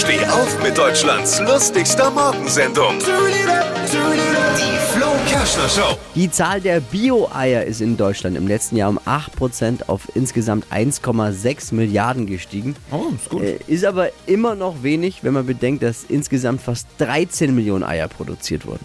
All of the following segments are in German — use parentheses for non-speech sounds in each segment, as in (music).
Steh auf mit Deutschlands lustigster Morgensendung. Die Flo Kerschner Show. Die Zahl der Bio-Eier ist in Deutschland im letzten Jahr um 8% auf insgesamt 1,6 Milliarden gestiegen. Oh, ist gut. Äh, Ist aber immer noch wenig, wenn man bedenkt, dass insgesamt fast 13 Millionen Eier produziert wurden.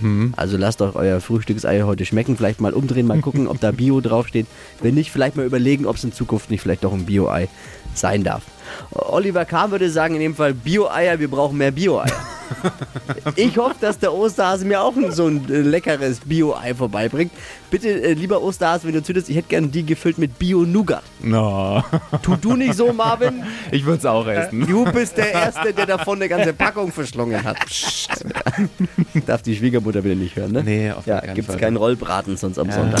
Mhm. Also lasst euch euer Frühstücksei heute schmecken. Vielleicht mal umdrehen, mal gucken, ob da Bio (laughs) draufsteht. Wenn nicht, vielleicht mal überlegen, ob es in Zukunft nicht vielleicht doch ein Bio-Ei sein darf. Oliver Kahn würde sagen in dem Fall Bio-Eier, wir brauchen mehr Bio-Eier. (laughs) Ich hoffe, dass der Osterhase mir auch so ein äh, leckeres Bio-Ei vorbeibringt. Bitte, äh, lieber Osterhase, wenn du zündest, ich hätte gerne die gefüllt mit Bio-Nougat. No. Tu du nicht so, Marvin. (laughs) Ich würde es auch essen. Du bist der Erste, der davon eine ganze Packung verschlungen hat. Psst. (laughs) Darf die Schwiegermutter wieder nicht hören, ne? Nee, auf Ja, keinen gibt's Fall. keinen Rollbraten sonst am Sonntag.